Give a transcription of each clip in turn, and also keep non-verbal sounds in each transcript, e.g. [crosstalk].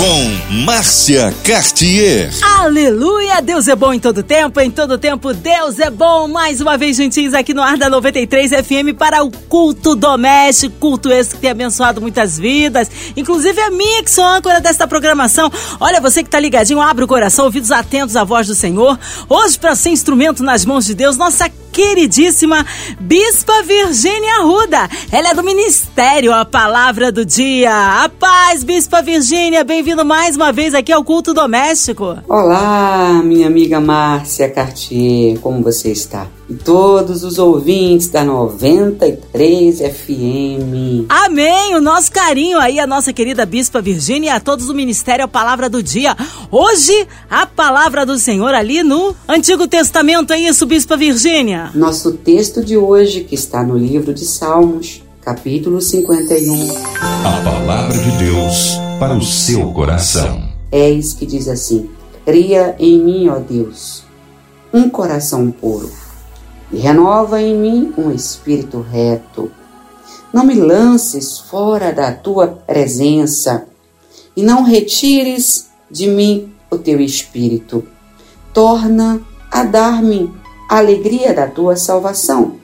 Com Márcia Cartier. Aleluia! Deus é bom em todo tempo, em todo tempo Deus é bom. Mais uma vez juntinhos aqui no ar da 93 FM para o culto doméstico, culto esse que tem abençoado muitas vidas, inclusive a minha que sou âncora desta programação. Olha, você que tá ligadinho, abre o coração, ouvidos atentos à voz do Senhor. Hoje para ser instrumento nas mãos de Deus, nossa queridíssima Bispa Virgínia Ruda. Ela é do Ministério A Palavra do Dia. A paz, Bispa Virgínia, bem-vindo mais uma vez aqui ao Culto Doméstico. Olá, minha amiga Márcia Cartier, como você está? E todos os ouvintes da 93 FM. Amém! O nosso carinho aí, a nossa querida Bispa Virgínia e a todos do Ministério A Palavra do Dia. Hoje, a palavra do Senhor ali no Antigo Testamento, é isso, Bispa Virgínia? Nosso texto de hoje, que está no livro de Salmos, capítulo 51. A palavra de Deus para o seu coração. Eis que diz assim: Cria em mim, ó Deus, um coração puro e renova em mim um espírito reto. Não me lances fora da tua presença e não retires de mim o teu espírito. Torna a dar-me a alegria da tua salvação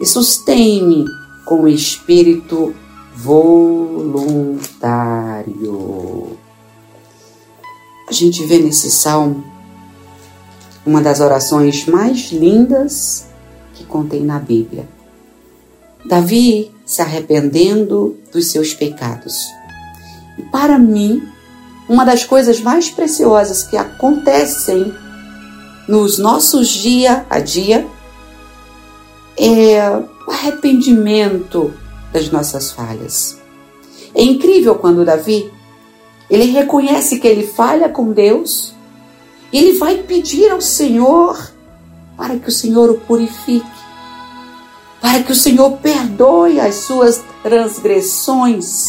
e sustém-me com o espírito voluntário. A gente vê nesse salmo uma das orações mais lindas que contém na Bíblia. Davi se arrependendo dos seus pecados. E para mim, uma das coisas mais preciosas que acontecem nos nossos dia a dia é o arrependimento das nossas falhas. É incrível quando Davi ele reconhece que ele falha com Deus, ele vai pedir ao Senhor para que o Senhor o purifique, para que o Senhor perdoe as suas transgressões.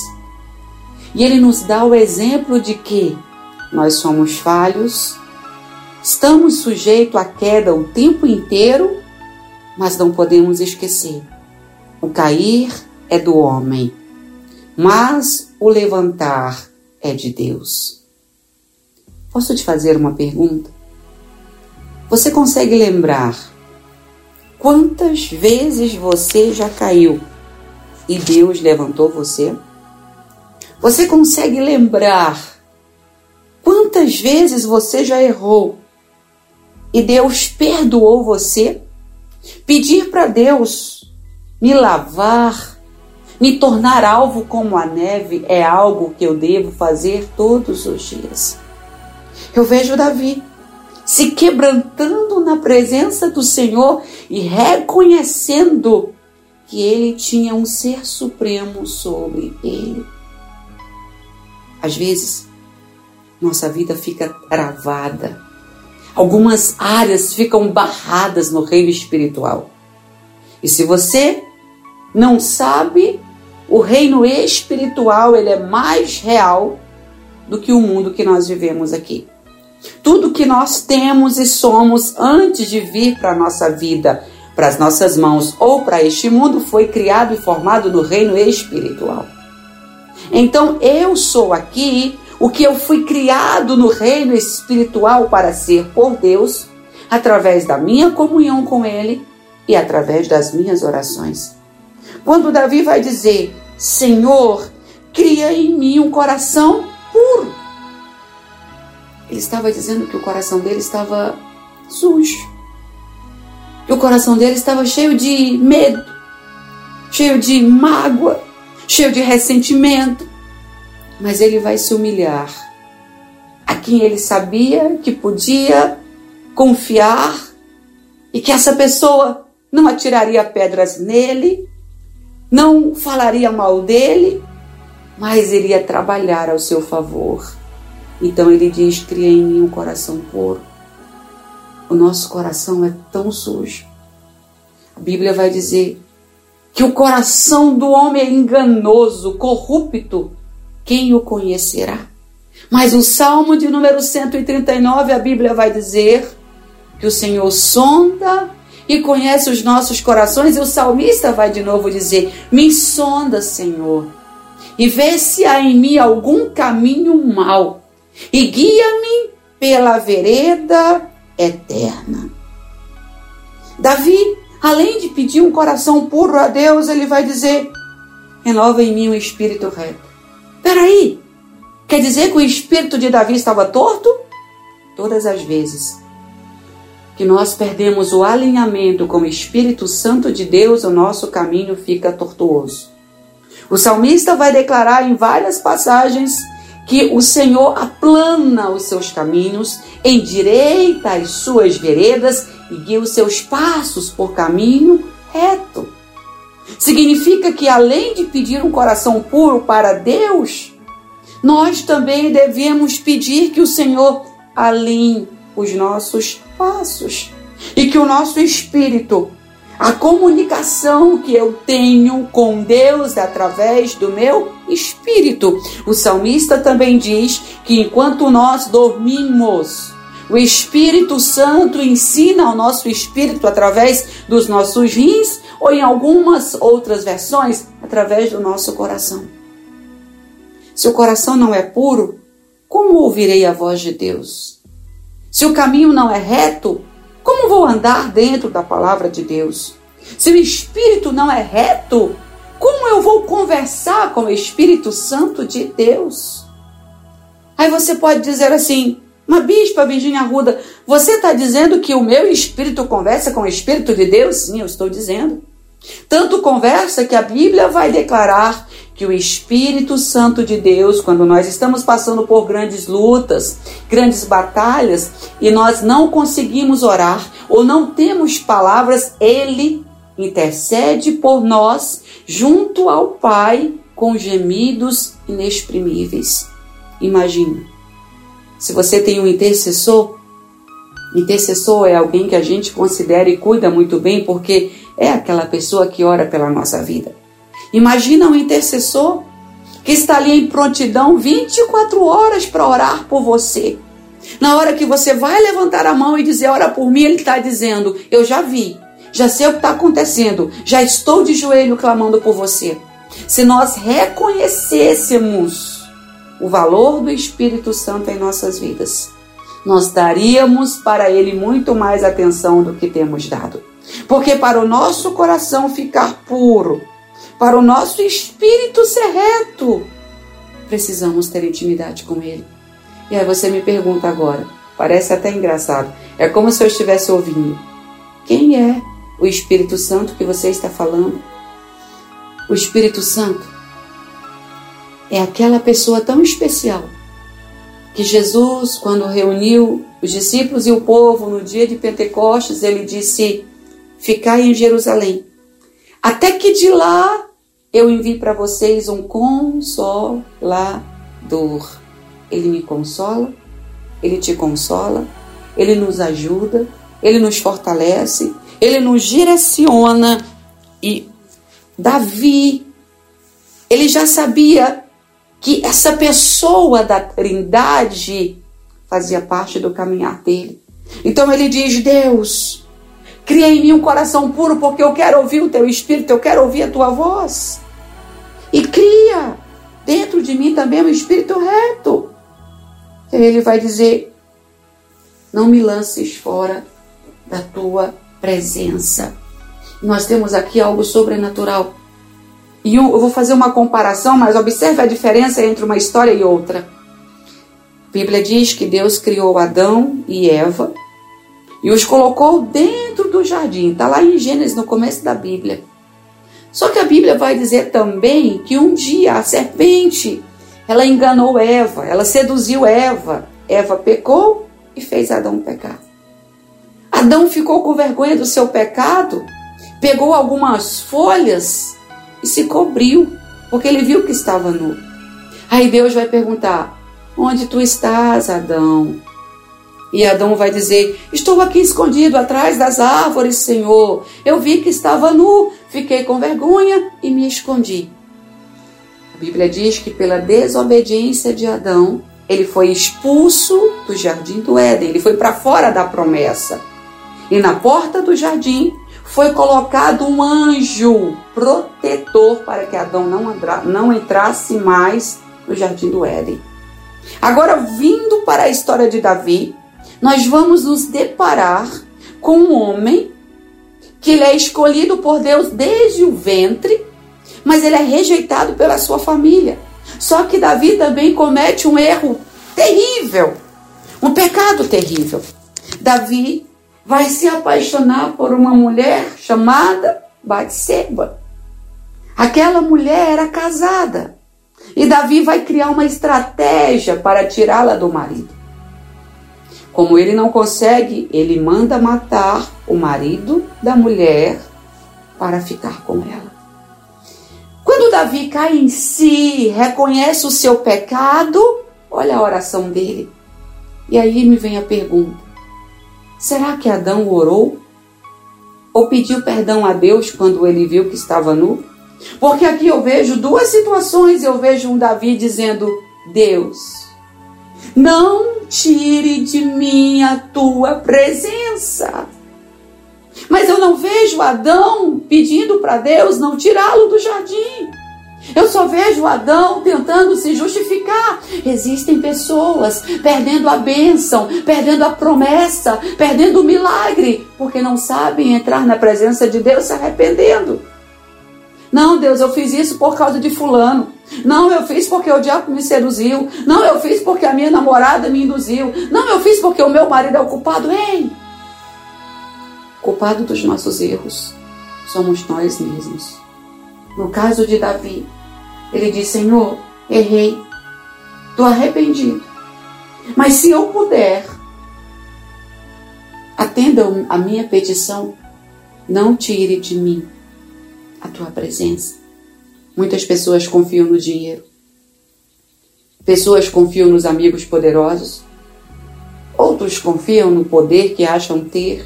E ele nos dá o exemplo de que nós somos falhos, estamos sujeitos à queda o tempo inteiro, mas não podemos esquecer: o cair é do homem, mas o levantar é de Deus. Posso te fazer uma pergunta? Você consegue lembrar quantas vezes você já caiu e Deus levantou você? Você consegue lembrar quantas vezes você já errou e Deus perdoou você? Pedir para Deus me lavar, me tornar alvo como a neve é algo que eu devo fazer todos os dias. Eu vejo Davi se quebrantando na presença do Senhor e reconhecendo que ele tinha um ser supremo sobre ele. Às vezes, nossa vida fica travada. Algumas áreas ficam barradas no reino espiritual. E se você não sabe, o reino espiritual ele é mais real do que o mundo que nós vivemos aqui. Tudo que nós temos e somos antes de vir para a nossa vida, para as nossas mãos ou para este mundo, foi criado e formado no reino espiritual. Então eu sou aqui o que eu fui criado no reino espiritual para ser por Deus, através da minha comunhão com Ele e através das minhas orações. Quando Davi vai dizer: Senhor, cria em mim um coração puro. Ele estava dizendo que o coração dele estava sujo. Que o coração dele estava cheio de medo, cheio de mágoa, cheio de ressentimento. Mas ele vai se humilhar a quem ele sabia que podia confiar e que essa pessoa não atiraria pedras nele, não falaria mal dele, mas iria trabalhar ao seu favor. Então ele diz: Cria em mim um coração puro. O nosso coração é tão sujo. A Bíblia vai dizer que o coração do homem é enganoso, corrupto. Quem o conhecerá? Mas o Salmo de número 139, a Bíblia vai dizer que o Senhor sonda e conhece os nossos corações, e o salmista vai de novo dizer: Me sonda, Senhor, e vê se há em mim algum caminho mau, e guia-me pela vereda eterna. Davi, além de pedir um coração puro a Deus, ele vai dizer: renova em mim um espírito reto. Peraí, quer dizer que o espírito de Davi estava torto? Todas as vezes que nós perdemos o alinhamento com o Espírito Santo de Deus, o nosso caminho fica tortuoso. O salmista vai declarar em várias passagens que o Senhor aplana os seus caminhos, endireita as suas veredas e guia os seus passos por caminho reto. Significa que além de pedir um coração puro para Deus, nós também devemos pedir que o Senhor alinhe os nossos passos e que o nosso espírito, a comunicação que eu tenho com Deus através do meu espírito. O salmista também diz que enquanto nós dormimos, o Espírito Santo ensina ao nosso espírito através dos nossos rins ou em algumas outras versões através do nosso coração. Se o coração não é puro, como ouvirei a voz de Deus? Se o caminho não é reto, como vou andar dentro da palavra de Deus? Se o espírito não é reto, como eu vou conversar com o Espírito Santo de Deus? Aí você pode dizer assim, mas bispa Virginia Arruda, você está dizendo que o meu espírito conversa com o Espírito de Deus? Sim, eu estou dizendo. Tanto conversa que a Bíblia vai declarar que o Espírito Santo de Deus, quando nós estamos passando por grandes lutas, grandes batalhas, e nós não conseguimos orar ou não temos palavras, ele intercede por nós junto ao Pai com gemidos inexprimíveis. Imagine se você tem um intercessor, intercessor é alguém que a gente considera e cuida muito bem porque é aquela pessoa que ora pela nossa vida. Imagina um intercessor que está ali em prontidão 24 horas para orar por você. Na hora que você vai levantar a mão e dizer, ora por mim, ele está dizendo, eu já vi, já sei o que está acontecendo, já estou de joelho clamando por você. Se nós reconhecêssemos o valor do Espírito Santo em nossas vidas, nós daríamos para ele muito mais atenção do que temos dado. Porque para o nosso coração ficar puro, para o nosso espírito ser reto, precisamos ter intimidade com ele. E aí você me pergunta agora, parece até engraçado, é como se eu estivesse ouvindo. Quem é o Espírito Santo que você está falando? O Espírito Santo é aquela pessoa tão especial que Jesus, quando reuniu os discípulos e o povo no dia de Pentecostes, ele disse: Ficai em Jerusalém, até que de lá eu envie para vocês um consolador. Ele me consola, ele te consola, ele nos ajuda, ele nos fortalece, ele nos direciona. E Davi, ele já sabia que essa pessoa da Trindade fazia parte do caminhar dele. Então ele diz: Deus, cria em mim um coração puro, porque eu quero ouvir o teu espírito, eu quero ouvir a tua voz. E cria dentro de mim também um espírito reto. Ele vai dizer: Não me lances fora da tua presença. Nós temos aqui algo sobrenatural. E eu vou fazer uma comparação, mas observe a diferença entre uma história e outra. A Bíblia diz que Deus criou Adão e Eva e os colocou dentro do jardim. Está lá em Gênesis, no começo da Bíblia. Só que a Bíblia vai dizer também que um dia a serpente ela enganou Eva, ela seduziu Eva. Eva pecou e fez Adão pecar. Adão ficou com vergonha do seu pecado, pegou algumas folhas e se cobriu, porque ele viu que estava nu. Aí Deus vai perguntar: Onde tu estás, Adão? E Adão vai dizer: Estou aqui escondido atrás das árvores, Senhor. Eu vi que estava nu, fiquei com vergonha e me escondi. A Bíblia diz que pela desobediência de Adão, ele foi expulso do jardim do Éden, ele foi para fora da promessa. E na porta do jardim foi colocado um anjo protetor para que Adão não, não entrasse mais no jardim do Éden. Agora, vindo para a história de Davi, nós vamos nos deparar com um homem que ele é escolhido por Deus desde o ventre, mas ele é rejeitado pela sua família. Só que Davi também comete um erro terrível, um pecado terrível. Davi vai se apaixonar por uma mulher chamada Batseba. Aquela mulher era casada. E Davi vai criar uma estratégia para tirá-la do marido. Como ele não consegue, ele manda matar o marido da mulher para ficar com ela. Quando Davi cai em si, reconhece o seu pecado, olha a oração dele. E aí me vem a pergunta: será que Adão orou? Ou pediu perdão a Deus quando ele viu que estava nu? Porque aqui eu vejo duas situações. Eu vejo um Davi dizendo: Deus, não tire de mim a tua presença. Mas eu não vejo Adão pedindo para Deus não tirá-lo do jardim. Eu só vejo Adão tentando se justificar. Existem pessoas perdendo a bênção, perdendo a promessa, perdendo o milagre, porque não sabem entrar na presença de Deus se arrependendo. Não, Deus, eu fiz isso por causa de fulano. Não, eu fiz porque o diabo me seduziu. Não, eu fiz porque a minha namorada me induziu. Não, eu fiz porque o meu marido é o culpado. Ei! Culpado dos nossos erros somos nós mesmos. No caso de Davi, ele diz: Senhor, errei, estou arrependido. Mas se eu puder, atenda a minha petição, não tire de mim a tua presença. Muitas pessoas confiam no dinheiro. Pessoas confiam nos amigos poderosos. Outros confiam no poder que acham ter.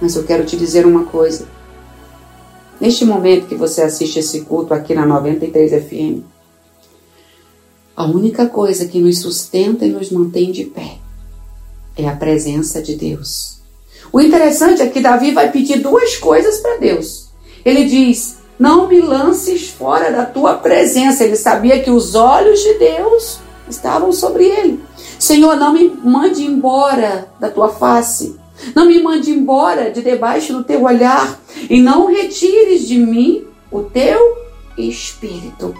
Mas eu quero te dizer uma coisa. Neste momento que você assiste esse culto aqui na 93 FM, a única coisa que nos sustenta e nos mantém de pé é a presença de Deus. O interessante é que Davi vai pedir duas coisas para Deus. Ele diz: Não me lances fora da tua presença. Ele sabia que os olhos de Deus estavam sobre ele. Senhor, não me mande embora da tua face. Não me mande embora de debaixo do teu olhar. E não retires de mim o teu espírito.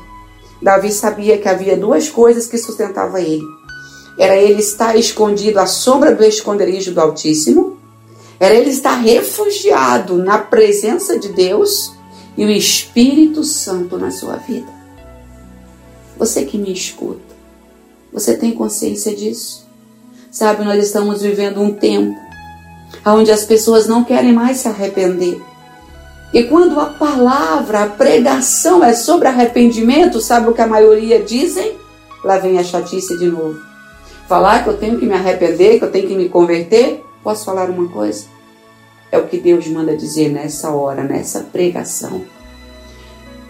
Davi sabia que havia duas coisas que sustentavam ele. Era ele estar escondido à sombra do esconderijo do Altíssimo era ele estar refugiado na presença de Deus e o Espírito Santo na sua vida. Você que me escuta, você tem consciência disso? Sabe, nós estamos vivendo um tempo onde as pessoas não querem mais se arrepender. E quando a palavra, a pregação é sobre arrependimento, sabe o que a maioria dizem? Lá vem a chatice de novo. Falar que eu tenho que me arrepender, que eu tenho que me converter, Posso falar uma coisa? É o que Deus manda dizer nessa hora, nessa pregação.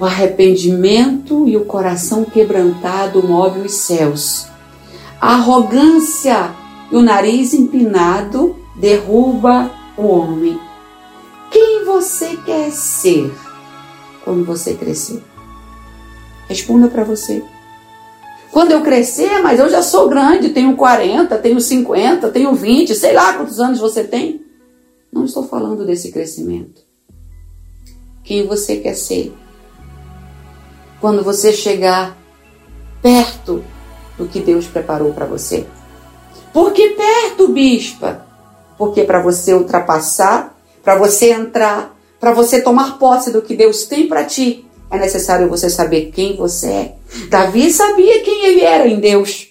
O arrependimento e o coração quebrantado move os céus. A arrogância e o nariz empinado derruba o homem. Quem você quer ser quando você crescer? Responda para você. Quando eu crescer, mas eu já sou grande, tenho 40, tenho 50, tenho 20, sei lá quantos anos você tem. Não estou falando desse crescimento. Quem você quer ser? Quando você chegar perto do que Deus preparou para você. Por que perto, bispa? Porque para você ultrapassar, para você entrar, para você tomar posse do que Deus tem para ti, é necessário você saber quem você é. Davi sabia quem ele era em Deus.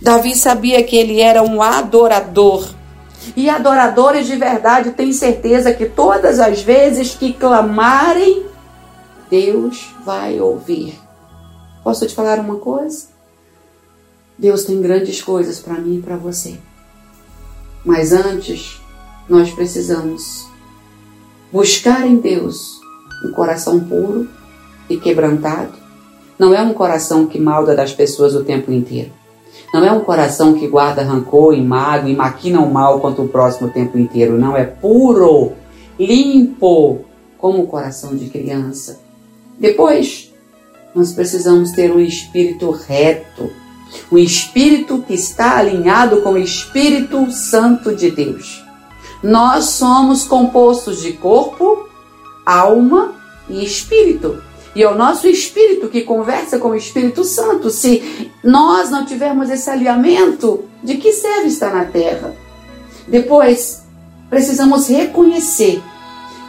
Davi sabia que ele era um adorador. E adoradores de verdade têm certeza que todas as vezes que clamarem, Deus vai ouvir. Posso te falar uma coisa? Deus tem grandes coisas para mim e para você. Mas antes, nós precisamos buscar em Deus um coração puro e quebrantado, não é um coração que malda das pessoas o tempo inteiro. Não é um coração que guarda rancor e mágoa e maquina o mal contra o próximo o tempo inteiro. Não, é puro, limpo, como o coração de criança. Depois, nós precisamos ter um espírito reto, um espírito que está alinhado com o Espírito Santo de Deus. Nós somos compostos de corpo, alma e espírito. E é o nosso espírito que conversa com o Espírito Santo. Se nós não tivermos esse alinhamento, de que serve estar na terra? Depois, precisamos reconhecer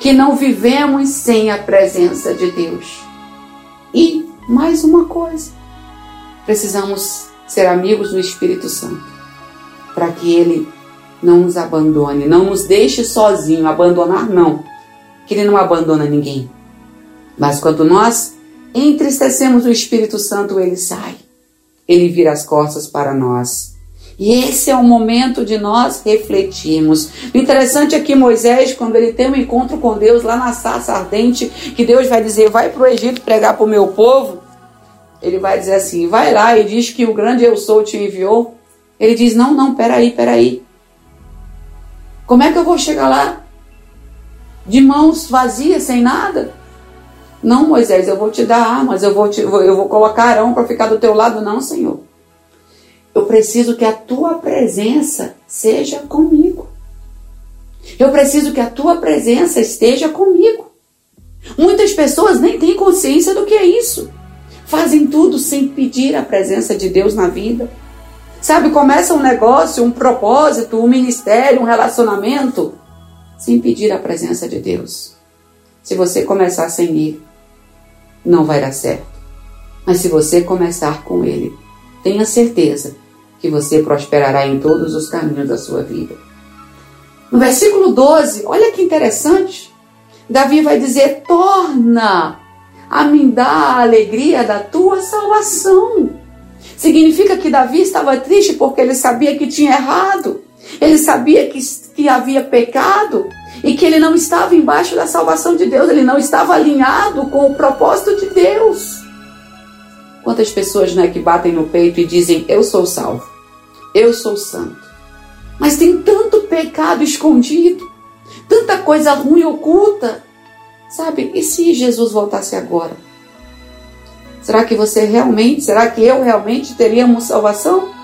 que não vivemos sem a presença de Deus. E mais uma coisa, precisamos ser amigos do Espírito Santo, para que ele não nos abandone, não nos deixe sozinho, abandonar não, que ele não abandona ninguém. Mas quando nós entristecemos o Espírito Santo, ele sai. Ele vira as costas para nós. E esse é o momento de nós refletirmos. O interessante é que Moisés, quando ele tem um encontro com Deus lá na sarça ardente, que Deus vai dizer: vai para o Egito pregar para o meu povo. Ele vai dizer assim: vai lá e diz que o grande eu sou te enviou. Ele diz: não, não, peraí, peraí. Como é que eu vou chegar lá? De mãos vazias, sem nada? Não, Moisés, eu vou te dar armas, eu vou, te, eu vou colocar Arão para ficar do teu lado. Não, Senhor. Eu preciso que a tua presença seja comigo. Eu preciso que a tua presença esteja comigo. Muitas pessoas nem têm consciência do que é isso. Fazem tudo sem pedir a presença de Deus na vida. Sabe, começa um negócio, um propósito, um ministério, um relacionamento, sem pedir a presença de Deus. Se você começar sem ir, não vai dar certo. Mas se você começar com Ele, tenha certeza que você prosperará em todos os caminhos da sua vida. No versículo 12, olha que interessante. Davi vai dizer: torna a mim dar a alegria da tua salvação. Significa que Davi estava triste porque ele sabia que tinha errado, ele sabia que, que havia pecado, e que ele não estava embaixo da salvação de Deus, ele não estava alinhado com o propósito de Deus. Quantas pessoas né, que batem no peito e dizem: Eu sou salvo, eu sou santo. Mas tem tanto pecado escondido, tanta coisa ruim oculta. Sabe? E se Jesus voltasse agora? Será que você realmente, será que eu realmente teríamos salvação?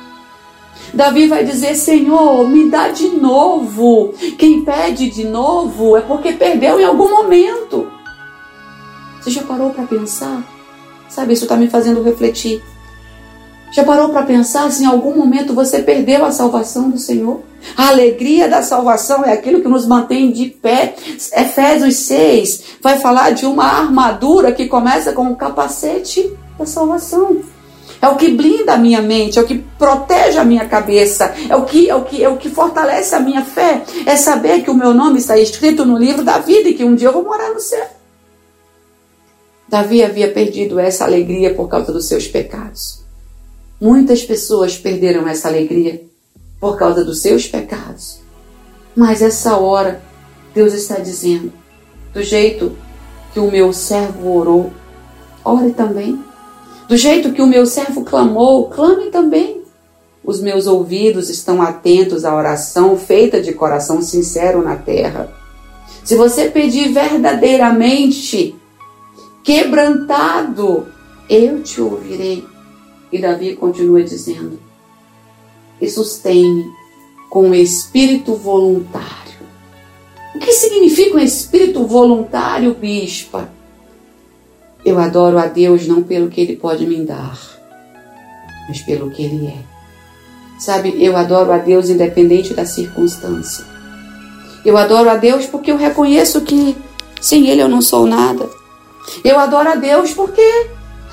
Davi vai dizer: Senhor, me dá de novo. Quem pede de novo é porque perdeu em algum momento. Você já parou para pensar? Sabe, isso está me fazendo refletir. Já parou para pensar se em algum momento você perdeu a salvação do Senhor? A alegria da salvação é aquilo que nos mantém de pé. Efésios 6 vai falar de uma armadura que começa com o capacete da salvação é o que blinda a minha mente, é o que protege a minha cabeça, é o que, é o que, é o que fortalece a minha fé, é saber que o meu nome está escrito no livro da vida e que um dia eu vou morar no céu. Davi havia perdido essa alegria por causa dos seus pecados. Muitas pessoas perderam essa alegria por causa dos seus pecados. Mas essa hora, Deus está dizendo: do jeito que o meu servo orou, ore também. Do jeito que o meu servo clamou, clame também. Os meus ouvidos estão atentos à oração feita de coração sincero na terra. Se você pedir verdadeiramente, quebrantado, eu te ouvirei. E Davi continua dizendo: e sustém com o espírito voluntário. O que significa um espírito voluntário, bispa? Eu adoro a Deus não pelo que Ele pode me dar, mas pelo que Ele é. Sabe, eu adoro a Deus independente da circunstância. Eu adoro a Deus porque eu reconheço que sem Ele eu não sou nada. Eu adoro a Deus porque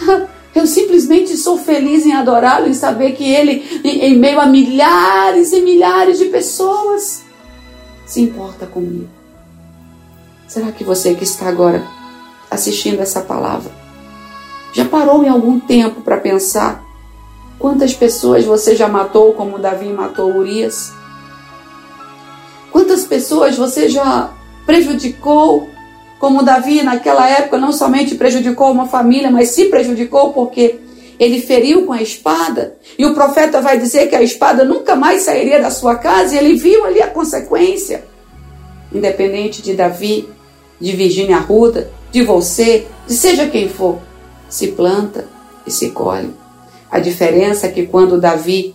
[laughs] eu simplesmente sou feliz em adorá-lo e saber que Ele, em meio a milhares e milhares de pessoas, se importa comigo. Será que você que está agora assistindo essa palavra? Já parou em algum tempo para pensar quantas pessoas você já matou, como Davi matou Urias? Quantas pessoas você já prejudicou, como Davi naquela época não somente prejudicou uma família, mas se prejudicou porque ele feriu com a espada, e o profeta vai dizer que a espada nunca mais sairia da sua casa, e ele viu ali a consequência. Independente de Davi, de Virgínia Arruda, de você, de seja quem for, se planta e se colhe. A diferença é que quando Davi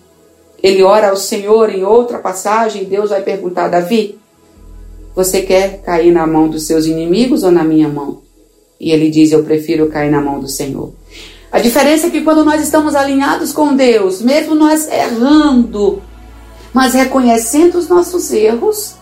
ele ora ao Senhor em outra passagem, Deus vai perguntar: Davi, você quer cair na mão dos seus inimigos ou na minha mão? E ele diz: Eu prefiro cair na mão do Senhor. A diferença é que quando nós estamos alinhados com Deus, mesmo nós errando, mas reconhecendo os nossos erros,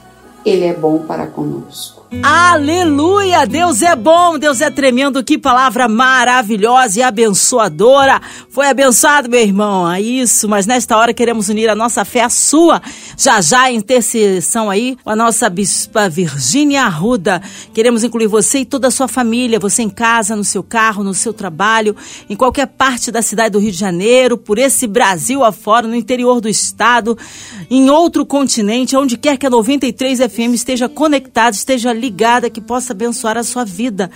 Ele é bom para conosco. Aleluia! Deus é bom, Deus é tremendo. Que palavra maravilhosa e abençoadora. Foi abençoado, meu irmão. É isso, mas nesta hora queremos unir a nossa fé à sua. Já já intercessão aí com a nossa bispa Virgínia Arruda. Queremos incluir você e toda a sua família, você em casa, no seu carro, no seu trabalho, em qualquer parte da cidade do Rio de Janeiro, por esse Brasil afora, no interior do estado, em outro continente, onde quer que a 93 FM esteja conectada, esteja ligada que possa abençoar a sua vida,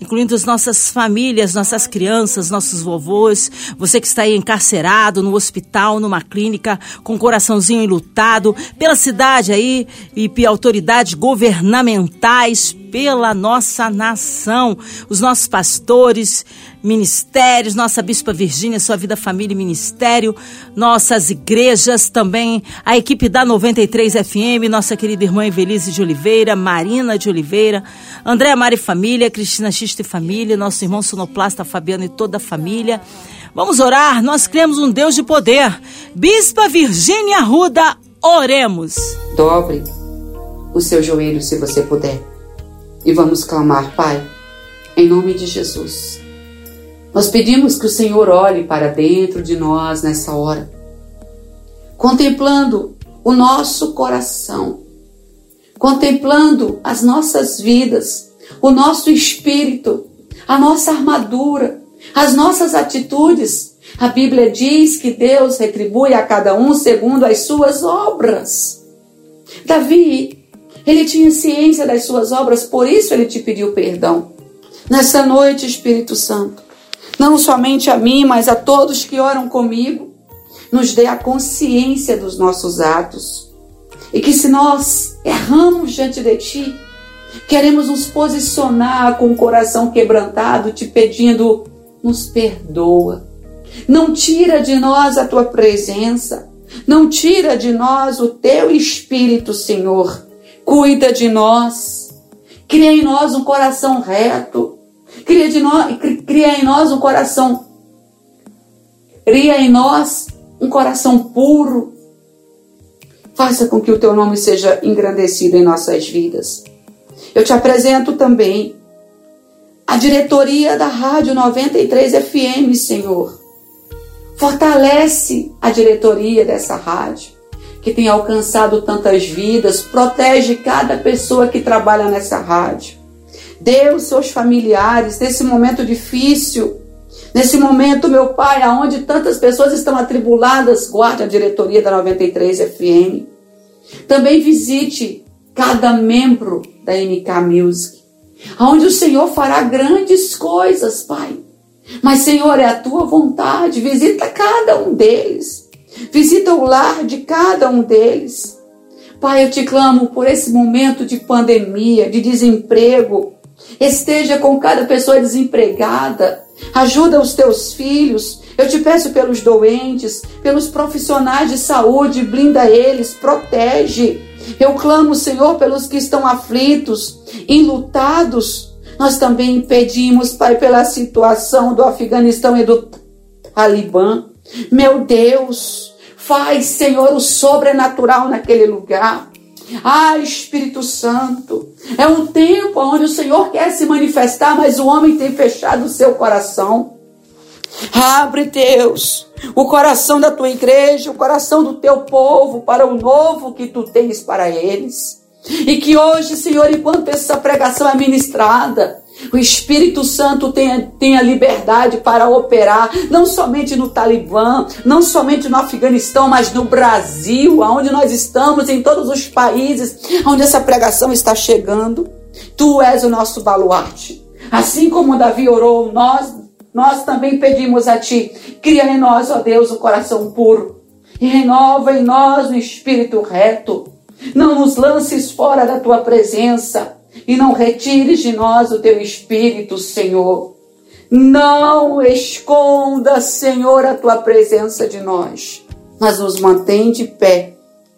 incluindo as nossas famílias, nossas crianças, nossos vovôs, você que está aí encarcerado no hospital, numa clínica, com o coraçãozinho enlutado, pela cidade aí e autoridades governamentais, pela nossa nação, os nossos pastores, ministérios, nossa Bispa Virgínia, sua vida, família e ministério, nossas igrejas também, a equipe da 93 FM, nossa querida irmã Evelise de Oliveira, Marina de Oliveira, Andréa Mari Família, Cristina Xista e Família, nosso irmão sonoplasta Fabiano e toda a família. Vamos orar, nós cremos um Deus de poder. Bispa Virgínia Ruda, oremos. Dobre o seu joelho se você puder e vamos clamar, Pai, em nome de Jesus. Nós pedimos que o Senhor olhe para dentro de nós nessa hora, contemplando o nosso coração, contemplando as nossas vidas, o nosso espírito, a nossa armadura, as nossas atitudes. A Bíblia diz que Deus retribui a cada um segundo as suas obras. Davi ele tinha ciência das suas obras, por isso ele te pediu perdão. Nessa noite, Espírito Santo, não somente a mim, mas a todos que oram comigo, nos dê a consciência dos nossos atos. E que se nós erramos diante de Ti, queremos nos posicionar com o coração quebrantado, te pedindo, nos perdoa. Não tira de nós a Tua presença. Não tira de nós o Teu Espírito, Senhor cuida de nós, cria em nós um coração reto, cria, de nós, cria em nós um coração, cria em nós um coração puro. Faça com que o teu nome seja engrandecido em nossas vidas. Eu te apresento também a diretoria da Rádio 93 FM, Senhor. Fortalece a diretoria dessa rádio que tem alcançado tantas vidas, protege cada pessoa que trabalha nessa rádio. Dê seus familiares nesse momento difícil, nesse momento, meu Pai, aonde tantas pessoas estão atribuladas, guarde a diretoria da 93 FM. Também visite cada membro da MK Music, aonde o Senhor fará grandes coisas, Pai. Mas, Senhor, é a tua vontade, visita cada um deles. Visita o lar de cada um deles. Pai, eu te clamo por esse momento de pandemia, de desemprego. Esteja com cada pessoa desempregada. Ajuda os teus filhos. Eu te peço pelos doentes, pelos profissionais de saúde, blinda eles, protege. Eu clamo, Senhor, pelos que estão aflitos, enlutados. Nós também pedimos, Pai, pela situação do Afeganistão e do Talibã. Meu Deus, faz, Senhor, o sobrenatural naquele lugar. Ah, Espírito Santo, é um tempo onde o Senhor quer se manifestar, mas o homem tem fechado o seu coração. Abre, Deus, o coração da tua igreja, o coração do teu povo para o novo que tu tens para eles. E que hoje, Senhor, enquanto essa pregação é ministrada, o Espírito Santo tenha, tenha liberdade para operar, não somente no Talibã, não somente no Afeganistão, mas no Brasil, onde nós estamos, em todos os países onde essa pregação está chegando. Tu és o nosso baluarte. Assim como Davi orou, nós nós também pedimos a Ti, cria em nós, ó Deus, o coração puro e renova em nós o espírito reto. Não nos lances fora da Tua presença e não retires de nós o Teu espírito, Senhor. Não esconda, Senhor, a Tua presença de nós, mas nos mantém de pé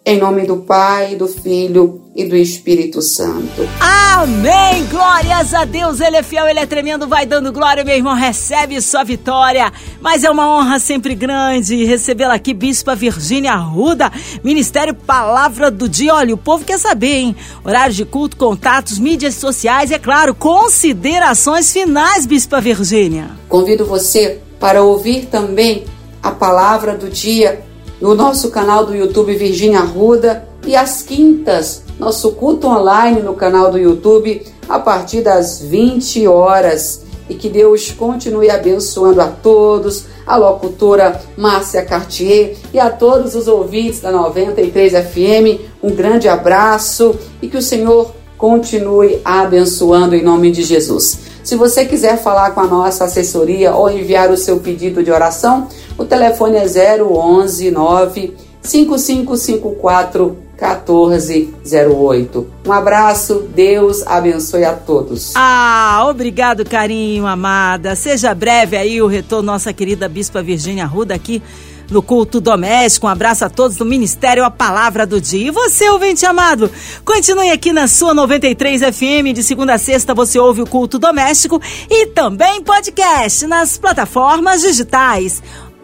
em nome do Pai, do Filho e do Espírito Santo. Amém! Glórias a Deus, Ele é fiel, Ele é tremendo, vai dando glória, meu irmão, recebe sua vitória. Mas é uma honra sempre grande recebê-la aqui, Bispa Virgínia Arruda, Ministério Palavra do Dia. Olha, o povo quer saber, hein? Horário de culto, contatos, mídias sociais e, é claro, considerações finais, Bispa Virgínia. Convido você para ouvir também a palavra do dia no nosso canal do YouTube Virgínia Arruda e às quintas, nosso culto online no canal do YouTube a partir das 20 horas. E que Deus continue abençoando a todos, a locutora Márcia Cartier e a todos os ouvintes da 93 FM. Um grande abraço e que o Senhor continue abençoando em nome de Jesus. Se você quiser falar com a nossa assessoria ou enviar o seu pedido de oração, o telefone é 011 9 5554 1408. Um abraço, Deus abençoe a todos. Ah, obrigado, carinho, amada. Seja breve aí o retorno nossa querida Bispa Virgínia Ruda aqui no culto doméstico. Um abraço a todos do Ministério A Palavra do Dia. E você, ouvinte amado, continue aqui na sua 93 FM. De segunda a sexta você ouve o culto doméstico e também podcast nas plataformas digitais.